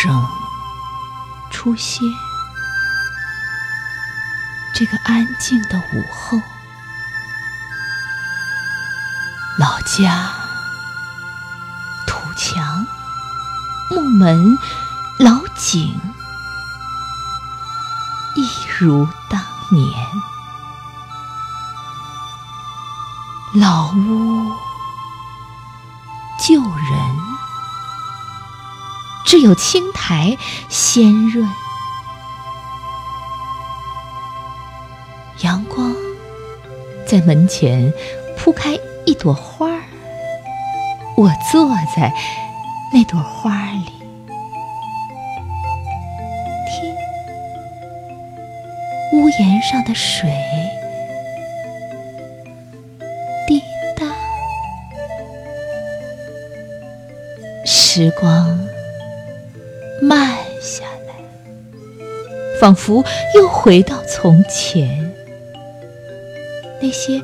声出现。这个安静的午后，老家土墙、木门、老井，一如当年。老屋旧人，只有青苔鲜润。阳光在门前铺开一朵花儿，我坐在那朵花里，听屋檐上的水滴答。时光慢下来，仿佛又回到从前。那些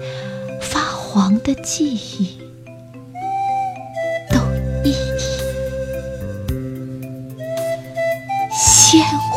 发黄的记忆，都一一鲜活。